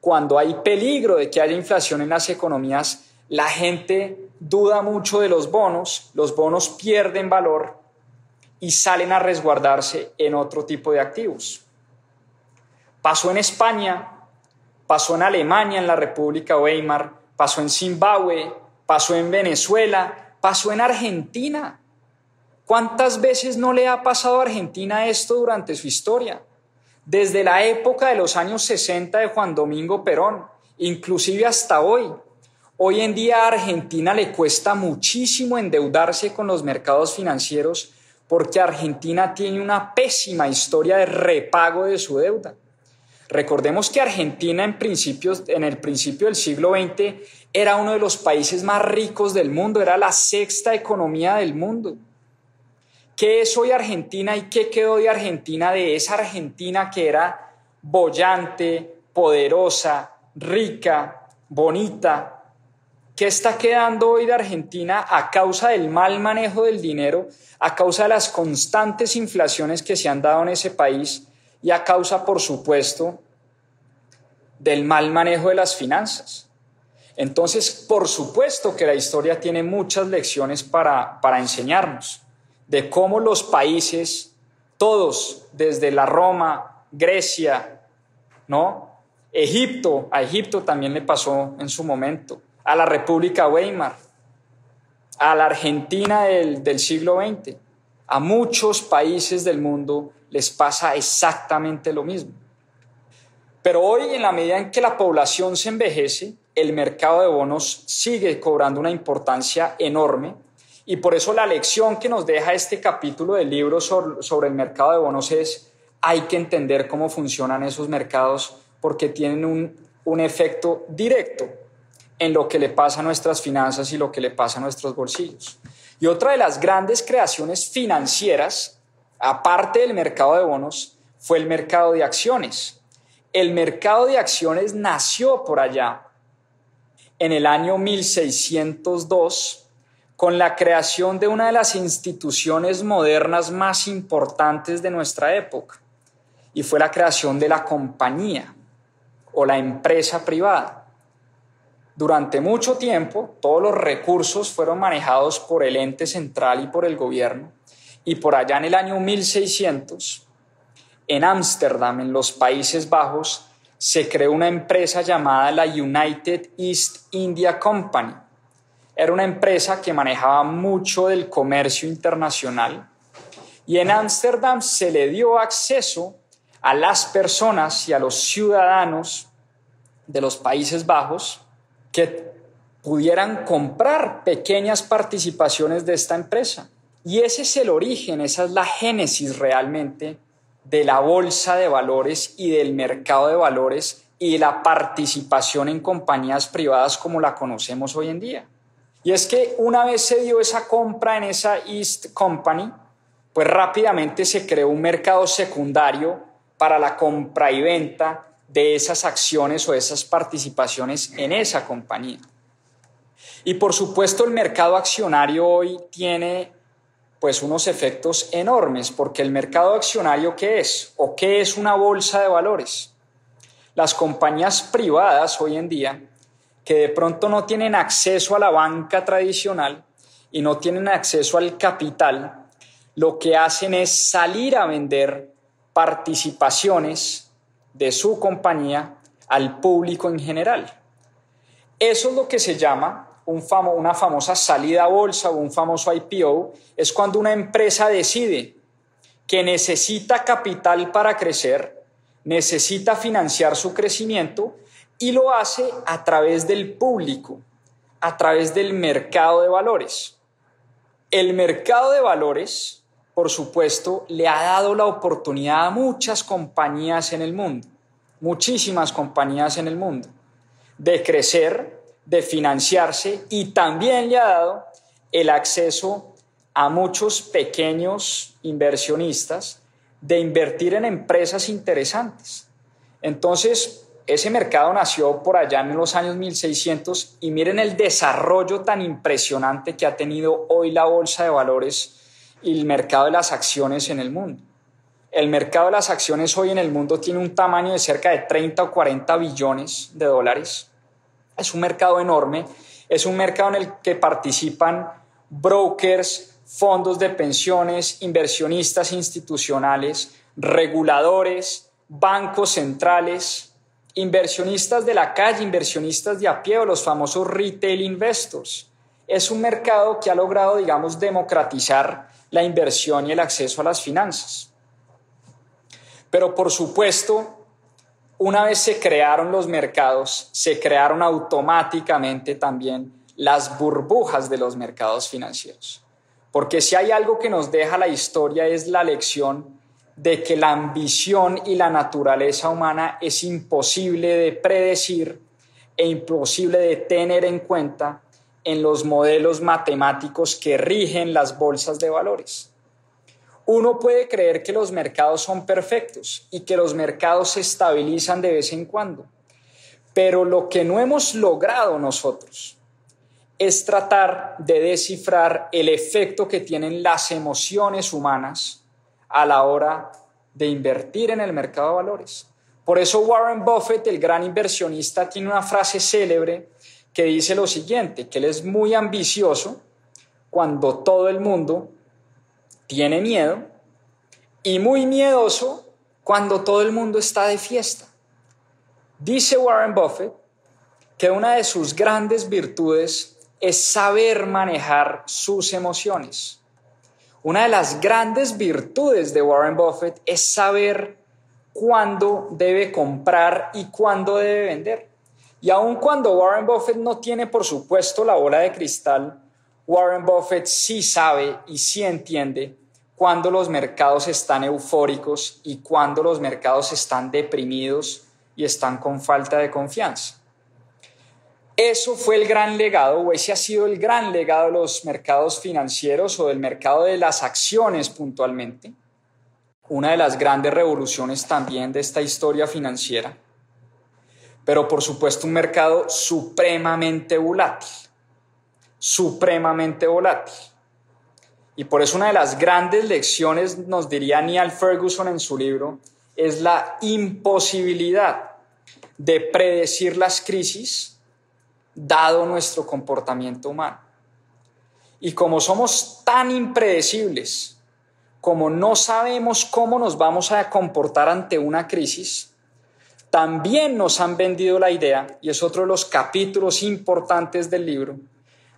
cuando hay peligro de que haya inflación en las economías, la gente duda mucho de los bonos, los bonos pierden valor y salen a resguardarse en otro tipo de activos. Pasó en España, pasó en Alemania, en la República Weimar, pasó en Zimbabue, pasó en Venezuela, pasó en Argentina. ¿Cuántas veces no le ha pasado a Argentina esto durante su historia? Desde la época de los años 60 de Juan Domingo Perón, inclusive hasta hoy. Hoy en día a Argentina le cuesta muchísimo endeudarse con los mercados financieros porque Argentina tiene una pésima historia de repago de su deuda. Recordemos que Argentina en, principios, en el principio del siglo XX era uno de los países más ricos del mundo, era la sexta economía del mundo. ¿Qué es hoy Argentina y qué quedó de Argentina, de esa Argentina que era bollante, poderosa, rica, bonita, ¿Qué está quedando hoy de Argentina a causa del mal manejo del dinero, a causa de las constantes inflaciones que se han dado en ese país y a causa, por supuesto, del mal manejo de las finanzas? Entonces, por supuesto que la historia tiene muchas lecciones para, para enseñarnos de cómo los países, todos, desde la Roma, Grecia, ¿no? Egipto, a Egipto también le pasó en su momento, a la República Weimar, a la Argentina del, siglo XX. A muchos países del mundo les pasa exactamente lo mismo. Pero hoy, en la medida en que la población se envejece, el mercado de bonos sigue cobrando una importancia enorme y por eso la lección que nos deja este capítulo del libro sobre, el mercado de bonos es hay que entender cómo funcionan esos mercados porque tienen un, un efecto directo en lo que le pasa a nuestras finanzas y lo que le pasa a nuestros bolsillos. Y otra de las grandes creaciones financieras, aparte del mercado de bonos, fue el mercado de acciones. El mercado de acciones nació por allá en el año 1602 con la creación de una de las instituciones modernas más importantes de nuestra época, y fue la creación de la compañía o la empresa privada. Durante mucho tiempo, todos los recursos fueron manejados por el ente central y por el gobierno. Y por allá en el año 1600, en Ámsterdam, en los Países Bajos, se creó una empresa llamada la United East India Company. Era una empresa que manejaba mucho del comercio internacional y en Ámsterdam se le dio acceso a las personas y a los ciudadanos de los Países Bajos que pudieran comprar pequeñas participaciones de esta empresa. Y ese es el origen, esa es la génesis realmente de la bolsa de valores y del mercado de valores y la participación en compañías privadas como la conocemos hoy en día. Y es que una vez se dio esa compra en esa East Company, pues rápidamente se creó un mercado secundario para la compra y venta de esas acciones o esas participaciones en esa compañía. Y por supuesto el mercado accionario hoy tiene pues unos efectos enormes, porque el mercado accionario ¿qué es? ¿O qué es una bolsa de valores? Las compañías privadas hoy en día, que de pronto no tienen acceso a la banca tradicional y no tienen acceso al capital, lo que hacen es salir a vender participaciones de su compañía al público en general. Eso es lo que se llama un una famosa salida a bolsa o un famoso IPO, es cuando una empresa decide que necesita capital para crecer, necesita financiar su crecimiento y lo hace a través del público, a través del mercado de valores. El mercado de valores, por supuesto, le ha dado la oportunidad a muchas compañías en el mundo, muchísimas compañías en el mundo, de crecer, de financiarse y también le ha dado el acceso a muchos pequeños inversionistas de invertir en empresas interesantes. Entonces, ese mercado nació por allá en los años 1600 y miren el desarrollo tan impresionante que ha tenido hoy la bolsa de valores y el mercado de las acciones en el mundo. El mercado de las acciones hoy en el mundo tiene un tamaño de cerca de 30 o 40 billones de dólares. Es un mercado enorme, es un mercado en el que participan brokers, fondos de pensiones, inversionistas institucionales, reguladores, bancos centrales, inversionistas de la calle, inversionistas de a pie o los famosos retail investors. Es un mercado que ha logrado, digamos, democratizar la inversión y el acceso a las finanzas. Pero por supuesto, una vez se crearon los mercados, se crearon automáticamente también las burbujas de los mercados financieros. Porque si hay algo que nos deja la historia es la lección de que la ambición y la naturaleza humana es imposible de predecir e imposible de tener en cuenta en los modelos matemáticos que rigen las bolsas de valores. Uno puede creer que los mercados son perfectos y que los mercados se estabilizan de vez en cuando, pero lo que no hemos logrado nosotros es tratar de descifrar el efecto que tienen las emociones humanas a la hora de invertir en el mercado de valores. Por eso Warren Buffett, el gran inversionista, tiene una frase célebre que dice lo siguiente, que él es muy ambicioso cuando todo el mundo tiene miedo y muy miedoso cuando todo el mundo está de fiesta. Dice Warren Buffett que una de sus grandes virtudes es saber manejar sus emociones. Una de las grandes virtudes de Warren Buffett es saber cuándo debe comprar y cuándo debe vender. Y aun cuando Warren Buffett no tiene, por supuesto, la bola de cristal, Warren Buffett sí sabe y sí entiende cuándo los mercados están eufóricos y cuándo los mercados están deprimidos y están con falta de confianza. Eso fue el gran legado, o ese ha sido el gran legado de los mercados financieros o del mercado de las acciones puntualmente. Una de las grandes revoluciones también de esta historia financiera. Pero por supuesto un mercado supremamente volátil. Supremamente volátil. Y por eso una de las grandes lecciones, nos diría Neil Ferguson en su libro, es la imposibilidad de predecir las crisis dado nuestro comportamiento humano. Y como somos tan impredecibles, como no sabemos cómo nos vamos a comportar ante una crisis, también nos han vendido la idea, y es otro de los capítulos importantes del libro,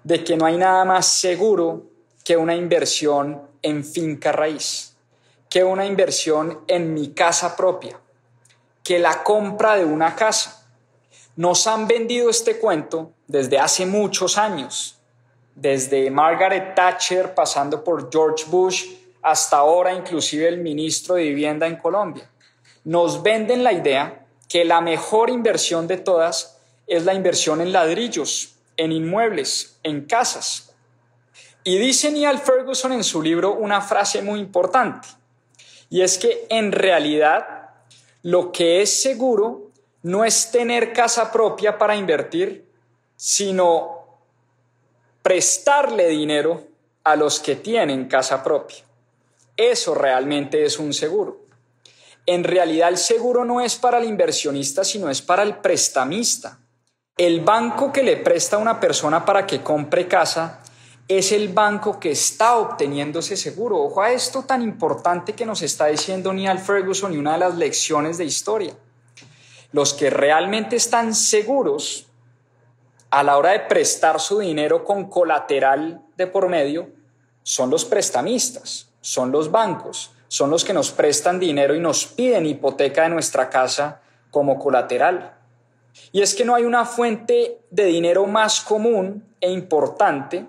de que no hay nada más seguro que una inversión en finca raíz, que una inversión en mi casa propia, que la compra de una casa. Nos han vendido este cuento desde hace muchos años, desde Margaret Thatcher pasando por George Bush hasta ahora inclusive el ministro de Vivienda en Colombia. Nos venden la idea que la mejor inversión de todas es la inversión en ladrillos, en inmuebles, en casas. Y dice Neil Ferguson en su libro una frase muy importante, y es que en realidad lo que es seguro no es tener casa propia para invertir, sino prestarle dinero a los que tienen casa propia. Eso realmente es un seguro. En realidad el seguro no es para el inversionista, sino es para el prestamista. El banco que le presta a una persona para que compre casa es el banco que está obteniendo ese seguro. Ojo a esto tan importante que nos está diciendo Neil Ferguson y una de las lecciones de historia. Los que realmente están seguros a la hora de prestar su dinero con colateral de por medio son los prestamistas, son los bancos, son los que nos prestan dinero y nos piden hipoteca de nuestra casa como colateral. Y es que no hay una fuente de dinero más común e importante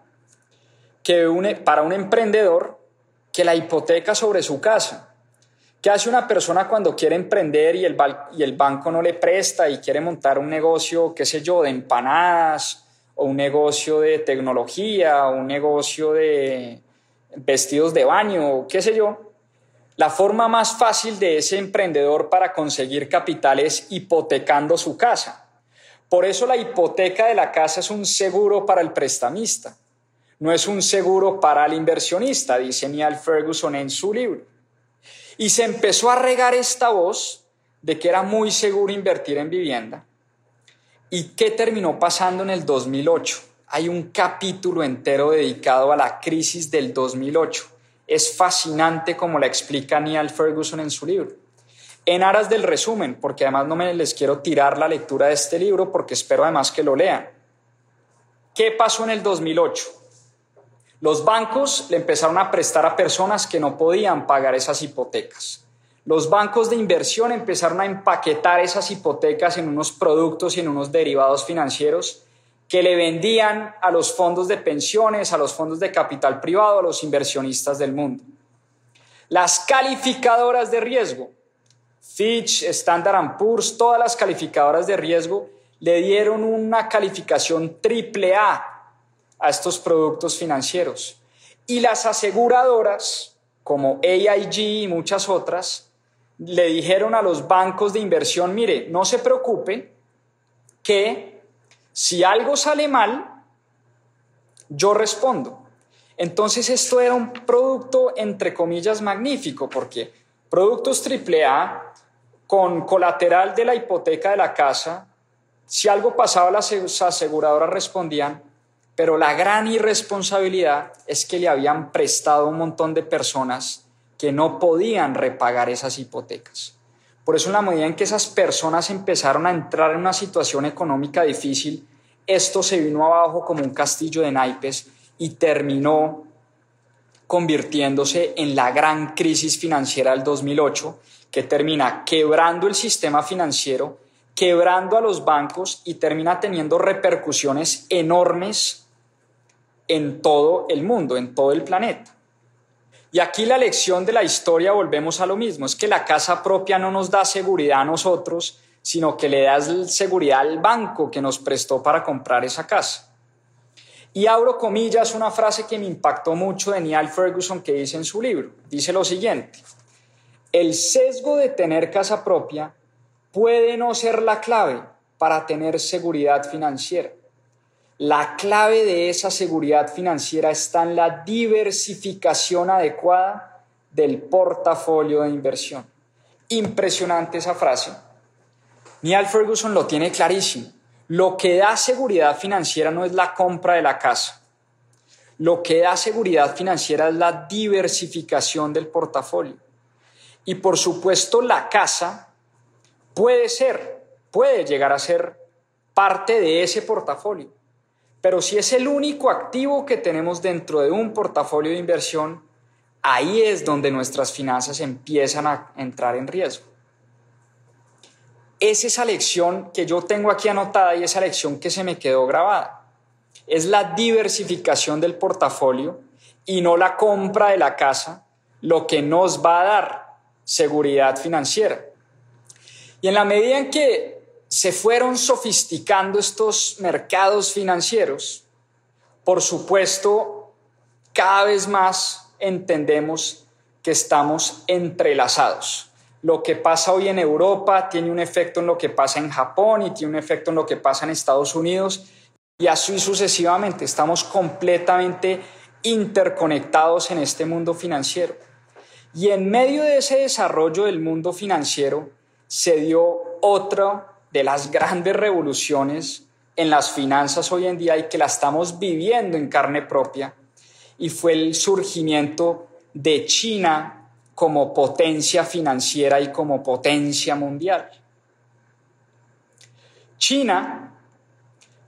que para un emprendedor que la hipoteca sobre su casa. ¿Qué hace una persona cuando quiere emprender y el, y el banco no le presta y quiere montar un negocio, qué sé yo, de empanadas o un negocio de tecnología o un negocio de vestidos de baño, qué sé yo? La forma más fácil de ese emprendedor para conseguir capital es hipotecando su casa. Por eso la hipoteca de la casa es un seguro para el prestamista, no es un seguro para el inversionista, dice Neil Ferguson en su libro. Y se empezó a regar esta voz de que era muy seguro invertir en vivienda. ¿Y qué terminó pasando en el 2008? Hay un capítulo entero dedicado a la crisis del 2008. Es fascinante como la explica Neil Ferguson en su libro. En aras del resumen, porque además no me les quiero tirar la lectura de este libro, porque espero además que lo lean. ¿Qué pasó en el 2008? Los bancos le empezaron a prestar a personas que no podían pagar esas hipotecas. Los bancos de inversión empezaron a empaquetar esas hipotecas en unos productos y en unos derivados financieros que le vendían a los fondos de pensiones, a los fondos de capital privado, a los inversionistas del mundo. Las calificadoras de riesgo, Fitch, Standard Poor's, todas las calificadoras de riesgo le dieron una calificación triple A a estos productos financieros. Y las aseguradoras, como AIG y muchas otras, le dijeron a los bancos de inversión, mire, no se preocupe que si algo sale mal, yo respondo. Entonces esto era un producto, entre comillas, magnífico, porque productos AAA con colateral de la hipoteca de la casa, si algo pasaba las aseguradoras respondían, pero la gran irresponsabilidad es que le habían prestado un montón de personas que no podían repagar esas hipotecas. Por eso en la medida en que esas personas empezaron a entrar en una situación económica difícil, esto se vino abajo como un castillo de naipes y terminó convirtiéndose en la gran crisis financiera del 2008, que termina quebrando el sistema financiero, quebrando a los bancos y termina teniendo repercusiones enormes en todo el mundo, en todo el planeta. Y aquí la lección de la historia volvemos a lo mismo, es que la casa propia no nos da seguridad a nosotros, sino que le da seguridad al banco que nos prestó para comprar esa casa. Y abro comillas una frase que me impactó mucho de Neil Ferguson que dice en su libro. Dice lo siguiente, el sesgo de tener casa propia puede no ser la clave para tener seguridad financiera. La clave de esa seguridad financiera está en la diversificación adecuada del portafolio de inversión. Impresionante esa frase. Neil Ferguson lo tiene clarísimo. Lo que da seguridad financiera no es la compra de la casa. Lo que da seguridad financiera es la diversificación del portafolio. Y por supuesto la casa puede ser, puede llegar a ser parte de ese portafolio pero si es el único activo que tenemos dentro de un portafolio de inversión, ahí es donde nuestras finanzas empiezan a entrar en riesgo. Es esa lección que yo tengo aquí anotada y esa lección que se me quedó grabada. Es la diversificación del portafolio y no la compra de la casa lo que nos va a dar seguridad financiera. Y en la medida en que se fueron sofisticando estos mercados financieros, por supuesto, cada vez más entendemos que estamos entrelazados. Lo que pasa hoy en Europa tiene un efecto en lo que pasa en Japón y tiene un efecto en lo que pasa en Estados Unidos y así sucesivamente. Estamos completamente interconectados en este mundo financiero. Y en medio de ese desarrollo del mundo financiero se dio otro de las grandes revoluciones en las finanzas hoy en día y que la estamos viviendo en carne propia, y fue el surgimiento de China como potencia financiera y como potencia mundial. China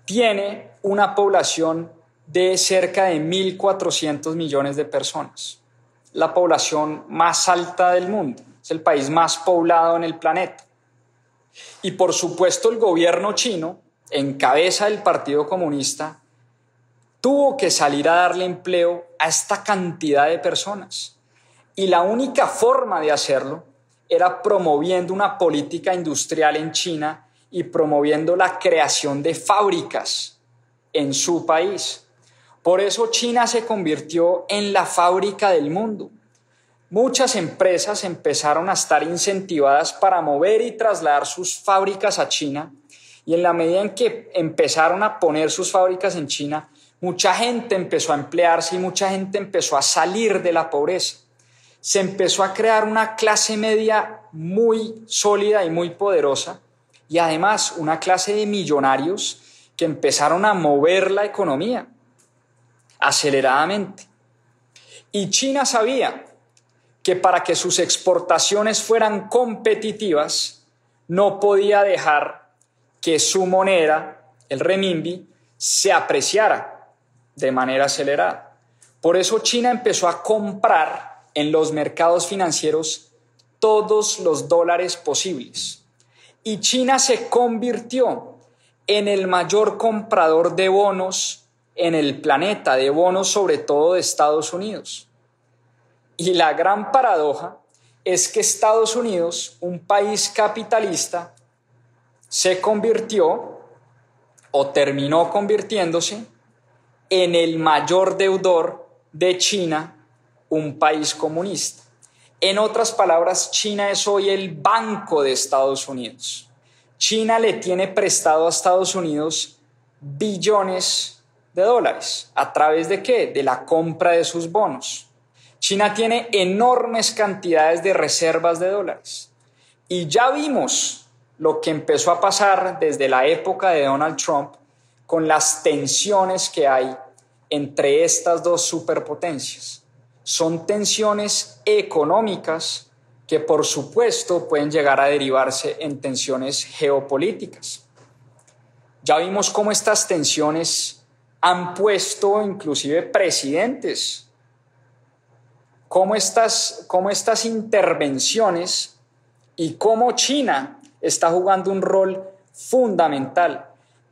tiene una población de cerca de 1.400 millones de personas, la población más alta del mundo, es el país más poblado en el planeta. Y por supuesto el gobierno chino, en cabeza del Partido Comunista, tuvo que salir a darle empleo a esta cantidad de personas. Y la única forma de hacerlo era promoviendo una política industrial en China y promoviendo la creación de fábricas en su país. Por eso China se convirtió en la fábrica del mundo. Muchas empresas empezaron a estar incentivadas para mover y trasladar sus fábricas a China y en la medida en que empezaron a poner sus fábricas en China, mucha gente empezó a emplearse y mucha gente empezó a salir de la pobreza. Se empezó a crear una clase media muy sólida y muy poderosa y además una clase de millonarios que empezaron a mover la economía aceleradamente. Y China sabía que para que sus exportaciones fueran competitivas, no podía dejar que su moneda, el renminbi, se apreciara de manera acelerada. Por eso China empezó a comprar en los mercados financieros todos los dólares posibles. Y China se convirtió en el mayor comprador de bonos en el planeta, de bonos sobre todo de Estados Unidos. Y la gran paradoja es que Estados Unidos, un país capitalista, se convirtió o terminó convirtiéndose en el mayor deudor de China, un país comunista. En otras palabras, China es hoy el banco de Estados Unidos. China le tiene prestado a Estados Unidos billones de dólares. ¿A través de qué? De la compra de sus bonos. China tiene enormes cantidades de reservas de dólares. Y ya vimos lo que empezó a pasar desde la época de Donald Trump con las tensiones que hay entre estas dos superpotencias. Son tensiones económicas que por supuesto pueden llegar a derivarse en tensiones geopolíticas. Ya vimos cómo estas tensiones han puesto inclusive presidentes, cómo estas, cómo estas intervenciones y cómo China está jugando un rol fundamental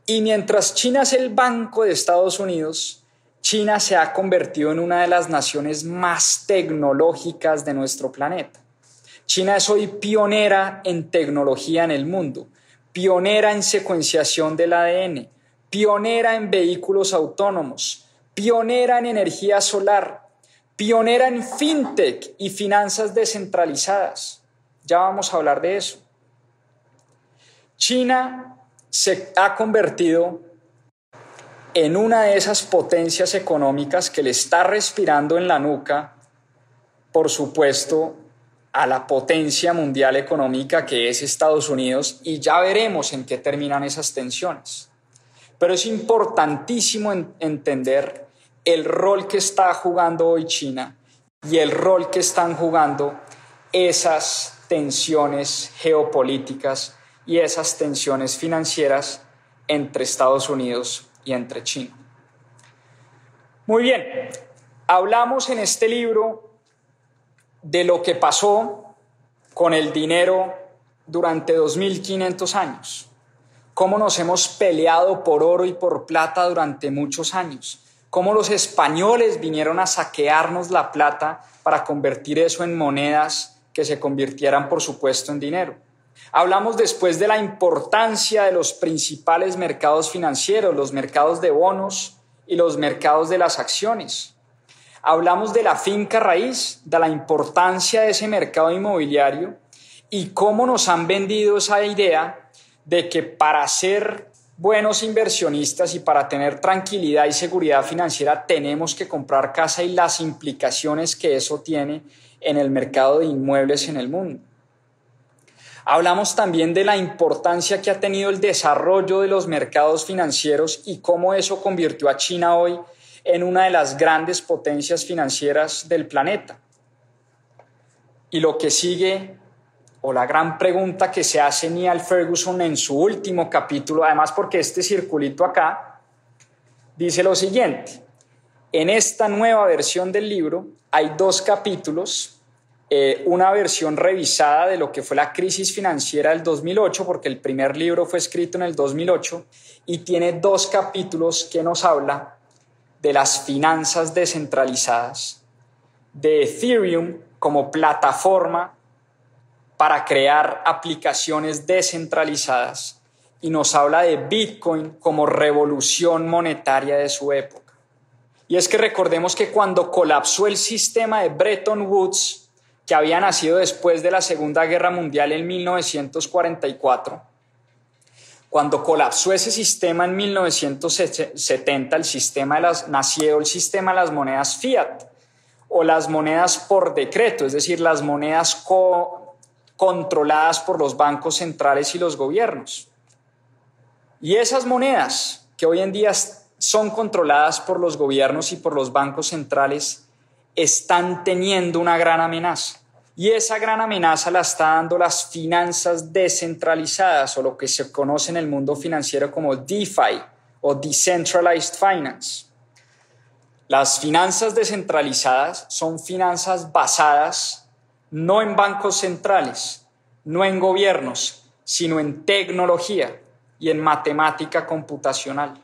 y mientras China es el banco de Estados Unidos, China se ha convertido en una de las naciones más tecnológicas de nuestro planeta. China es hoy pionera en tecnología en el mundo, pionera en secuenciación del ADN, pionera en vehículos autónomos, pionera en energía solar, pionera en fintech y finanzas descentralizadas. Ya vamos a hablar de eso. China se ha convertido en una de esas potencias económicas que le está respirando en la nuca, por supuesto, a la potencia mundial económica que es Estados Unidos y ya veremos en qué terminan esas tensiones. Pero es importantísimo entender el rol que está jugando hoy China y el rol que están jugando esas tensiones geopolíticas y esas tensiones financieras entre Estados Unidos y entre China. Muy bien, hablamos en este libro de lo que pasó con el dinero durante 2500 años, cómo nos hemos peleado por oro y por plata durante muchos años, cómo los españoles vinieron a saquearnos la plata para convertir eso en monedas que se convirtieran, por supuesto, en dinero Hablamos después de la importancia de los principales mercados financieros, los mercados de bonos y los mercados de las acciones. Hablamos de la finca raíz, de la importancia de ese mercado inmobiliario y cómo nos han vendido esa idea de que para ser buenos inversionistas y para tener tranquilidad y seguridad financiera tenemos que comprar casa y las implicaciones que eso tiene en el mercado de inmuebles en el mundo. Hablamos también de la importancia que ha tenido el desarrollo de los mercados financieros y cómo eso convirtió a China hoy en una de las grandes potencias financieras del planeta. Y lo que sigue, o la gran pregunta que se hace Neil Ferguson en su último capítulo, además porque este circulito acá dice lo siguiente, en esta nueva versión del libro hay dos capítulos eh, una versión revisada de lo que fue la crisis financiera del 2008, porque el primer libro fue escrito en el 2008 y tiene dos capítulos que nos habla de las finanzas descentralizadas, de Ethereum como plataforma para crear aplicaciones descentralizadas y nos habla de Bitcoin como revolución monetaria de su época. Y es que recordemos que cuando colapsó el sistema de Bretton Woods, que había nacido después de la Segunda Guerra Mundial en 1944. Cuando colapsó ese sistema en 1970, el sistema nació el sistema de las monedas fiat o las monedas por decreto, es decir, las monedas controladas por los bancos centrales y los gobiernos. Y esas monedas que hoy en día son controladas por los gobiernos y por los bancos centrales están teniendo una gran amenaza. Y esa gran amenaza la está dando las finanzas descentralizadas o lo que se conoce en el mundo financiero como DeFi o Decentralized Finance. Las finanzas descentralizadas son finanzas basadas no en bancos centrales, no en gobiernos, sino en tecnología y en matemática computacional.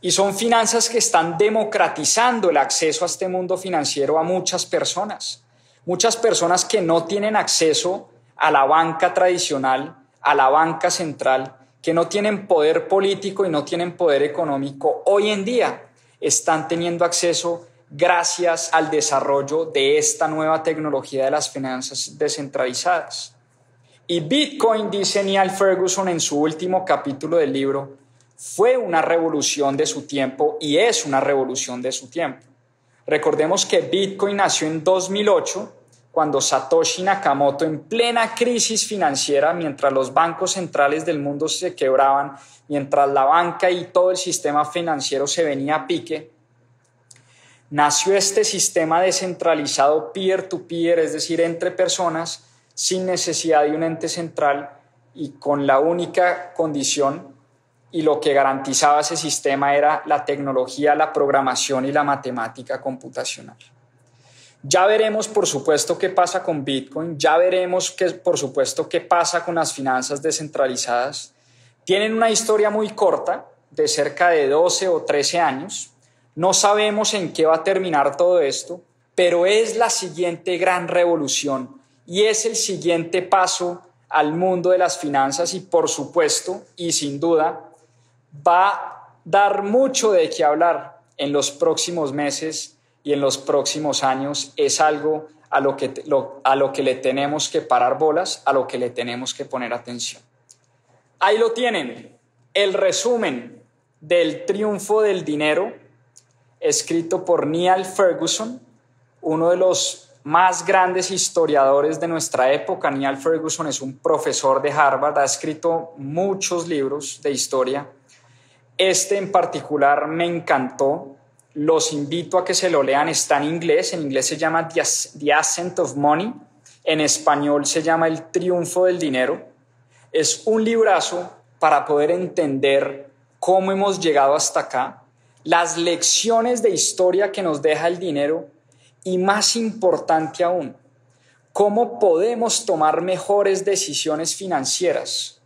Y son finanzas que están democratizando el acceso a este mundo financiero a muchas personas Muchas personas que no tienen acceso a la banca tradicional, a la banca central, que no tienen poder político y no tienen poder económico, hoy en día están teniendo acceso gracias al desarrollo de esta nueva tecnología de las finanzas descentralizadas. Y Bitcoin, dice Neil Ferguson en su último capítulo del libro, fue una revolución de su tiempo y es una revolución de su tiempo. Recordemos que Bitcoin nació en 2008 cuando Satoshi Nakamoto en plena crisis financiera, mientras los bancos centrales del mundo se quebraban, mientras la banca y todo el sistema financiero se venía a pique, nació este sistema descentralizado peer-to-peer, -peer, es decir, entre personas, sin necesidad de un ente central y con la única condición y lo que garantizaba ese sistema era la tecnología, la programación y la matemática computacional. Ya veremos, por supuesto, qué pasa con Bitcoin, ya veremos, qué, por supuesto, qué pasa con las finanzas descentralizadas. Tienen una historia muy corta, de cerca de 12 o 13 años. No sabemos en qué va a terminar todo esto, pero es la siguiente gran revolución y es el siguiente paso al mundo de las finanzas y, por supuesto, y sin duda, va a dar mucho de qué hablar en los próximos meses y en los próximos años. Es algo a lo que, a lo que le tenemos que parar bolas, a lo que le tenemos que poner atención. Ahí lo tienen, el resumen del triunfo del dinero, escrito por Neil Ferguson, uno de los más grandes historiadores de nuestra época. Neil Ferguson es un profesor de Harvard, ha escrito muchos libros de historia este en particular me encantó. Los invito a que se lo lean. Está en inglés. En inglés se llama The Ascent of Money. En español se llama El Triunfo del Dinero. Es un librazo para poder entender cómo hemos llegado hasta acá, las lecciones de historia que nos deja el dinero y más importante aún, cómo podemos tomar mejores decisiones financieras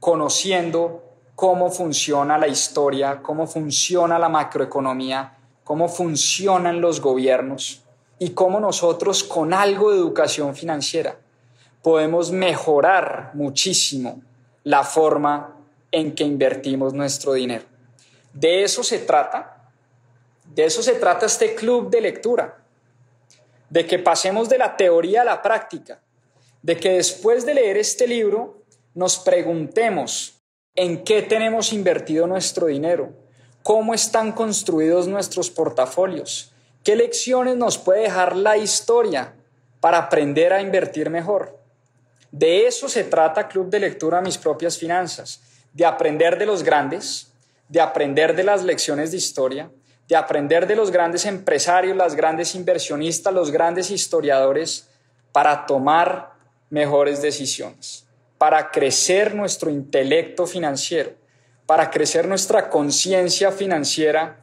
conociendo cómo funciona la historia, cómo funciona la macroeconomía, cómo funcionan los gobiernos y cómo nosotros con algo de educación financiera podemos mejorar muchísimo la forma en que invertimos nuestro dinero. De eso se trata, de eso se trata este club de lectura, de que pasemos de la teoría a la práctica, de que después de leer este libro nos preguntemos en qué tenemos invertido nuestro dinero, cómo están construidos nuestros portafolios, qué lecciones nos puede dejar la historia para aprender a invertir mejor. De eso se trata Club de Lectura Mis propias finanzas, de aprender de los grandes, de aprender de las lecciones de historia, de aprender de los grandes empresarios, las grandes inversionistas, los grandes historiadores, para tomar mejores decisiones, para crecer nuestro intelecto financiero, para crecer nuestra conciencia financiera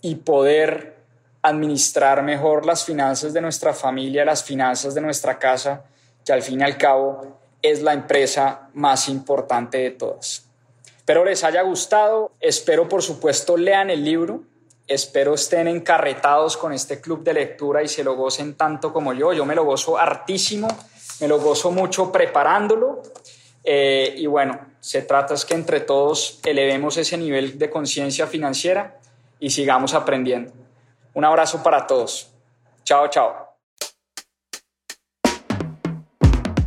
y poder administrar mejor las finanzas de nuestra familia, las finanzas de nuestra casa, que al fin y al cabo es la empresa más importante de todas. Espero les haya gustado, espero por supuesto lean el libro, espero estén encarretados con este club de lectura y se lo gocen tanto como yo, yo me lo gozo hartísimo, me lo gozo mucho preparándolo eh, y bueno, se trata es que entre todos elevemos ese nivel de conciencia financiera y sigamos aprendiendo. Un abrazo para todos. Chao, chao.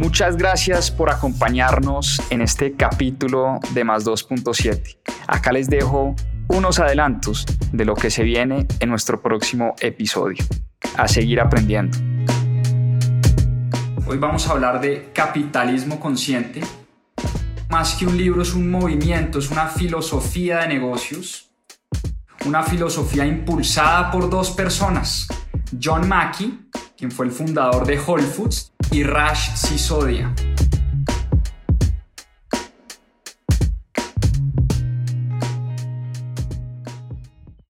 Muchas gracias por acompañarnos en este capítulo de Más 2.7. Acá les dejo unos adelantos de lo que se viene en nuestro próximo episodio. A seguir aprendiendo. Hoy vamos a hablar de capitalismo consciente. Más que un libro es un movimiento, es una filosofía de negocios una filosofía impulsada por dos personas, John Mackey, quien fue el fundador de Whole Foods, y Raj Sisodia,